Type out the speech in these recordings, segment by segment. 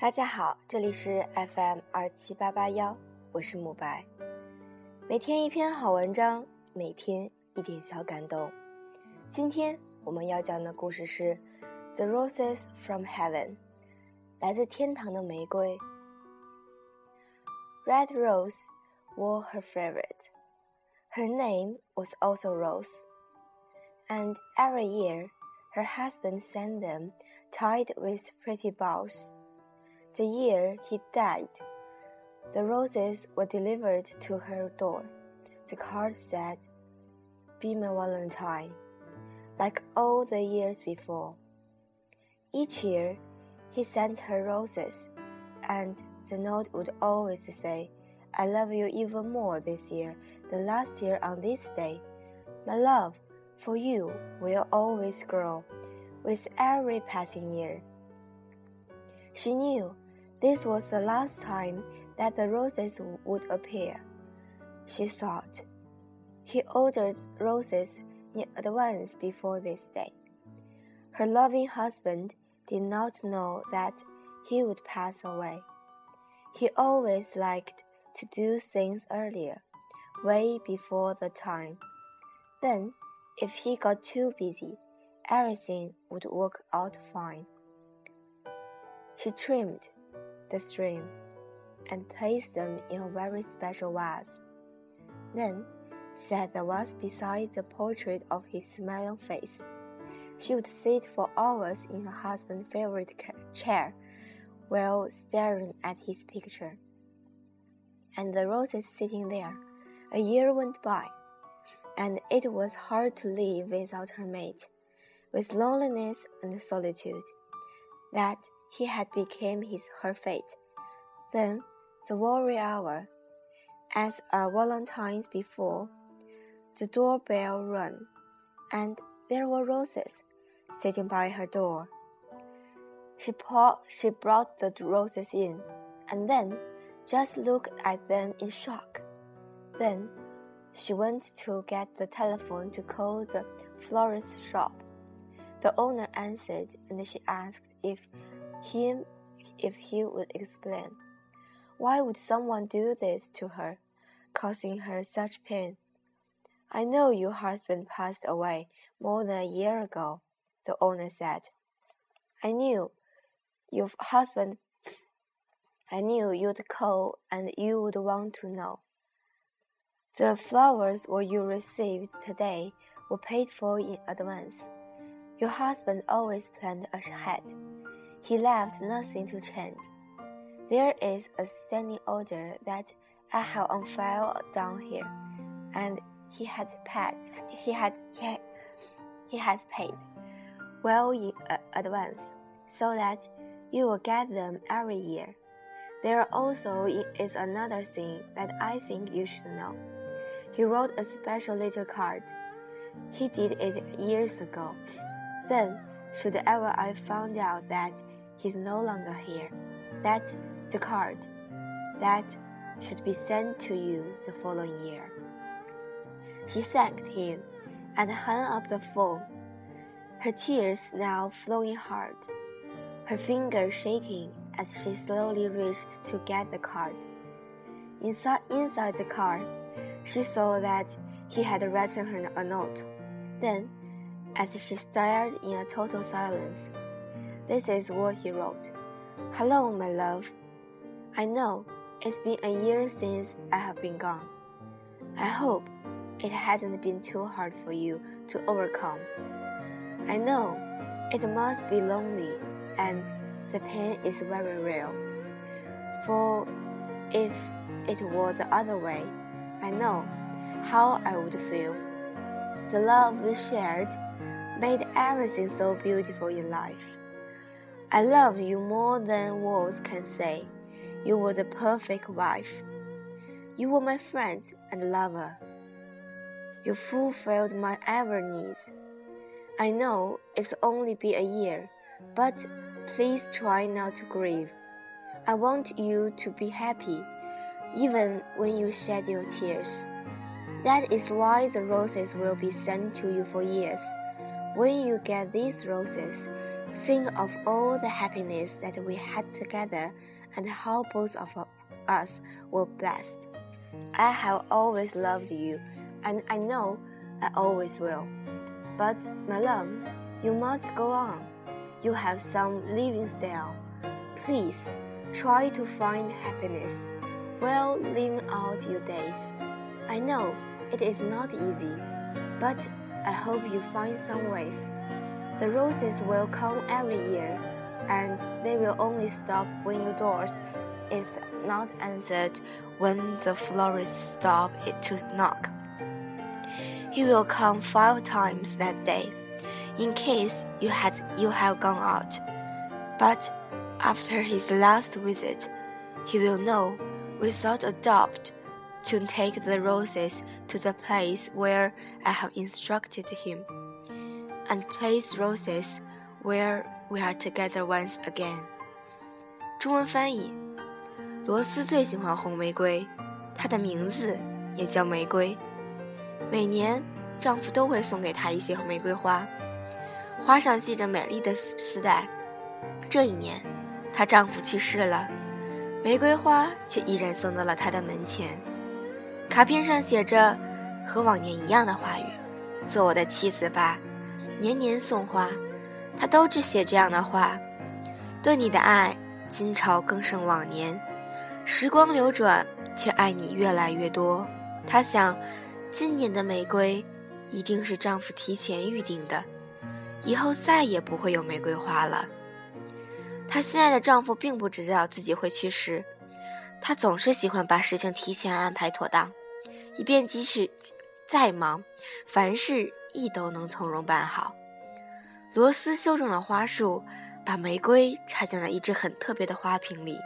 大家好，这里是 FM 二七八八幺，我是慕白。每天一篇好文章，每天一点小感动。今天我们要讲的故事是《The Roses from Heaven》，来自天堂的玫瑰。Red Rose was her favorite. Her name was also Rose, and every year her husband sent them tied with pretty bows. The year he died, the roses were delivered to her door. The card said, Be my Valentine, like all the years before. Each year, he sent her roses, and the note would always say, I love you even more this year than last year on this day. My love for you will always grow with every passing year. She knew this was the last time that the roses would appear. She thought. He ordered roses in advance before this day. Her loving husband did not know that he would pass away. He always liked to do things earlier, way before the time. Then, if he got too busy, everything would work out fine. She trimmed the stream and placed them in a very special vase. Then set the vase beside the portrait of his smiling face. She would sit for hours in her husband's favorite chair while staring at his picture. And the roses sitting there. A year went by, and it was hard to live without her mate, with loneliness and solitude. That he had become his her fate. Then the worry hour, as a Valentine's before, the doorbell rang, and there were roses sitting by her door. She, she brought the roses in, and then just looked at them in shock. Then she went to get the telephone to call the florist shop. The owner answered, and she asked if him if he would explain. Why would someone do this to her, causing her such pain? I know your husband passed away more than a year ago, the owner said. I knew your husband I knew you'd call and you would want to know. The flowers what you received today were paid for in advance. Your husband always planned ahead. He left nothing to change. There is a standing order that I have on file down here, and he has paid. He had he, he has paid well in advance, so that you will get them every year. There also is another thing that I think you should know. He wrote a special little card. He did it years ago. Then, should ever I found out that he's no longer here. That's the card. That should be sent to you the following year. She thanked him and hung up the phone, her tears now flowing hard, her fingers shaking as she slowly reached to get the card. Inside, inside the card, she saw that he had written her a note. Then, as she stared in a total silence, this is what he wrote Hello, my love. I know it's been a year since I have been gone. I hope it hasn't been too hard for you to overcome. I know it must be lonely and the pain is very real. For if it were the other way, I know how I would feel. The love we shared made everything so beautiful in life. I loved you more than words can say. You were the perfect wife. You were my friend and lover. You fulfilled my every need. I know it's only been a year, but please try not to grieve. I want you to be happy, even when you shed your tears. That is why the roses will be sent to you for years. When you get these roses, Think of all the happiness that we had together and how both of us were blessed. I have always loved you, and I know I always will. But, my love, you must go on. You have some living still. Please try to find happiness while living out your days. I know it is not easy, but I hope you find some ways. The roses will come every year, and they will only stop when your doors is not answered when the florist stop it to knock. He will come five times that day, in case you had you have gone out. But after his last visit, he will know without a doubt to take the roses to the place where I have instructed him and place roses where we are together once again。中文翻译：罗斯最喜欢红玫瑰，她的名字也叫玫瑰。每年，丈夫都会送给她一些玫瑰花，花上系着美丽的丝带。这一年，她丈夫去世了，玫瑰花却依然送到了她的门前。卡片上写着和往年一样的话语：“做我的妻子吧。”年年送花，他都只写这样的话。对你的爱，今朝更胜往年。时光流转，却爱你越来越多。她想，今年的玫瑰一定是丈夫提前预定的，以后再也不会有玫瑰花了。她心爱的丈夫并不知道自己会去世，他总是喜欢把事情提前安排妥当，以便即使再忙，凡事。亦都能从容办好。罗斯修整了花束，把玫瑰插进了一只很特别的花瓶里。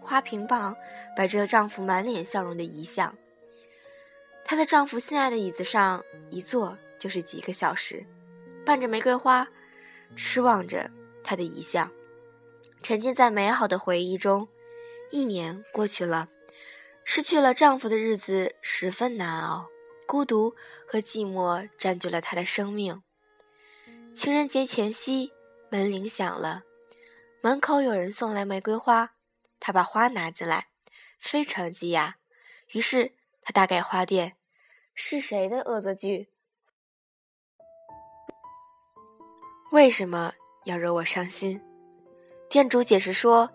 花瓶旁摆着丈夫满脸笑容的遗像。她在丈夫心爱的椅子上一坐就是几个小时，伴着玫瑰花，痴望着他的遗像，沉浸在美好的回忆中。一年过去了，失去了丈夫的日子十分难熬。孤独和寂寞占据了他的生命。情人节前夕，门铃响了，门口有人送来玫瑰花，他把花拿进来，非常惊讶。于是他打给花店：“是谁的恶作剧？为什么要惹我伤心？”店主解释说：“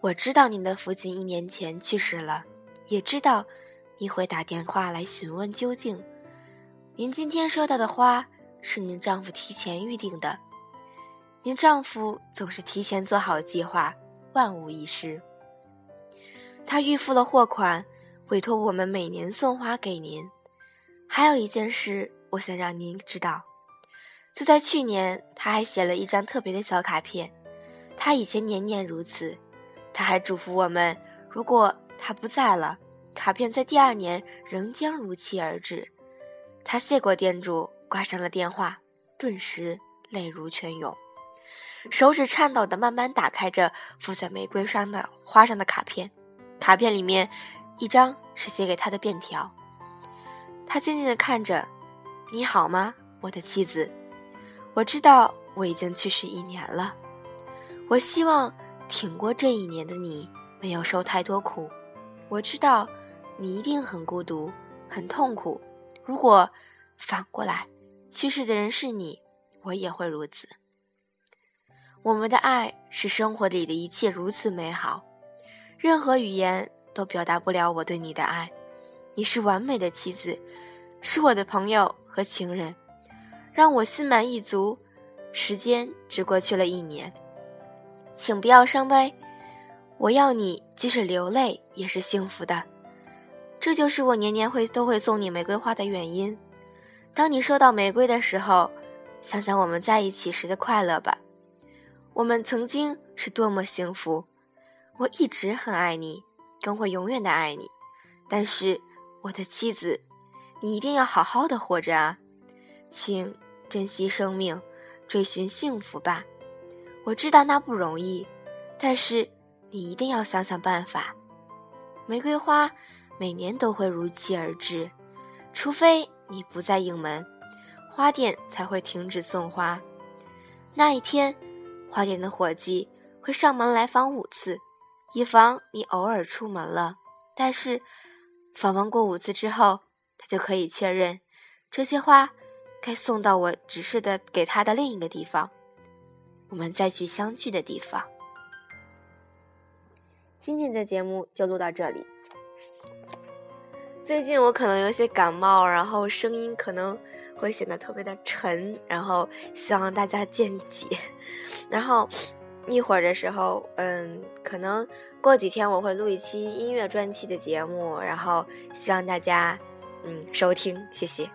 我知道您的父亲一年前去世了，也知道。”你会打电话来询问究竟。您今天收到的花是您丈夫提前预定的。您丈夫总是提前做好计划，万无一失。他预付了货款，委托我们每年送花给您。还有一件事，我想让您知道，就在去年，他还写了一张特别的小卡片。他以前年年如此。他还嘱咐我们，如果他不在了。卡片在第二年仍将如期而至，他谢过店主，挂上了电话，顿时泪如泉涌，手指颤抖地慢慢打开着附在玫瑰上的花上的卡片。卡片里面一张是写给他的便条。他静静地看着：“你好吗，我的妻子？我知道我已经去世一年了。我希望挺过这一年的你没有受太多苦。我知道。”你一定很孤独，很痛苦。如果反过来，去世的人是你，我也会如此。我们的爱是生活里的一切如此美好，任何语言都表达不了我对你的爱。你是完美的妻子，是我的朋友和情人，让我心满意足。时间只过去了一年，请不要伤悲。我要你，即使流泪也是幸福的。这就是我年年会都会送你玫瑰花的原因。当你收到玫瑰的时候，想想我们在一起时的快乐吧。我们曾经是多么幸福。我一直很爱你，更会永远的爱你。但是，我的妻子，你一定要好好的活着啊！请珍惜生命，追寻幸福吧。我知道那不容易，但是你一定要想想办法。玫瑰花。每年都会如期而至，除非你不再应门，花店才会停止送花。那一天，花店的伙计会上门来访五次，以防你偶尔出门了。但是，访问过五次之后，他就可以确认这些花该送到我指示的给他的另一个地方，我们再去相聚的地方。今天的节目就录到这里。最近我可能有些感冒，然后声音可能。会显得特别的沉，然后希望大家见解。然后一会儿的时候，嗯，可能过几天我会录一期音乐专辑的节目，然后希望大家嗯收听，谢谢。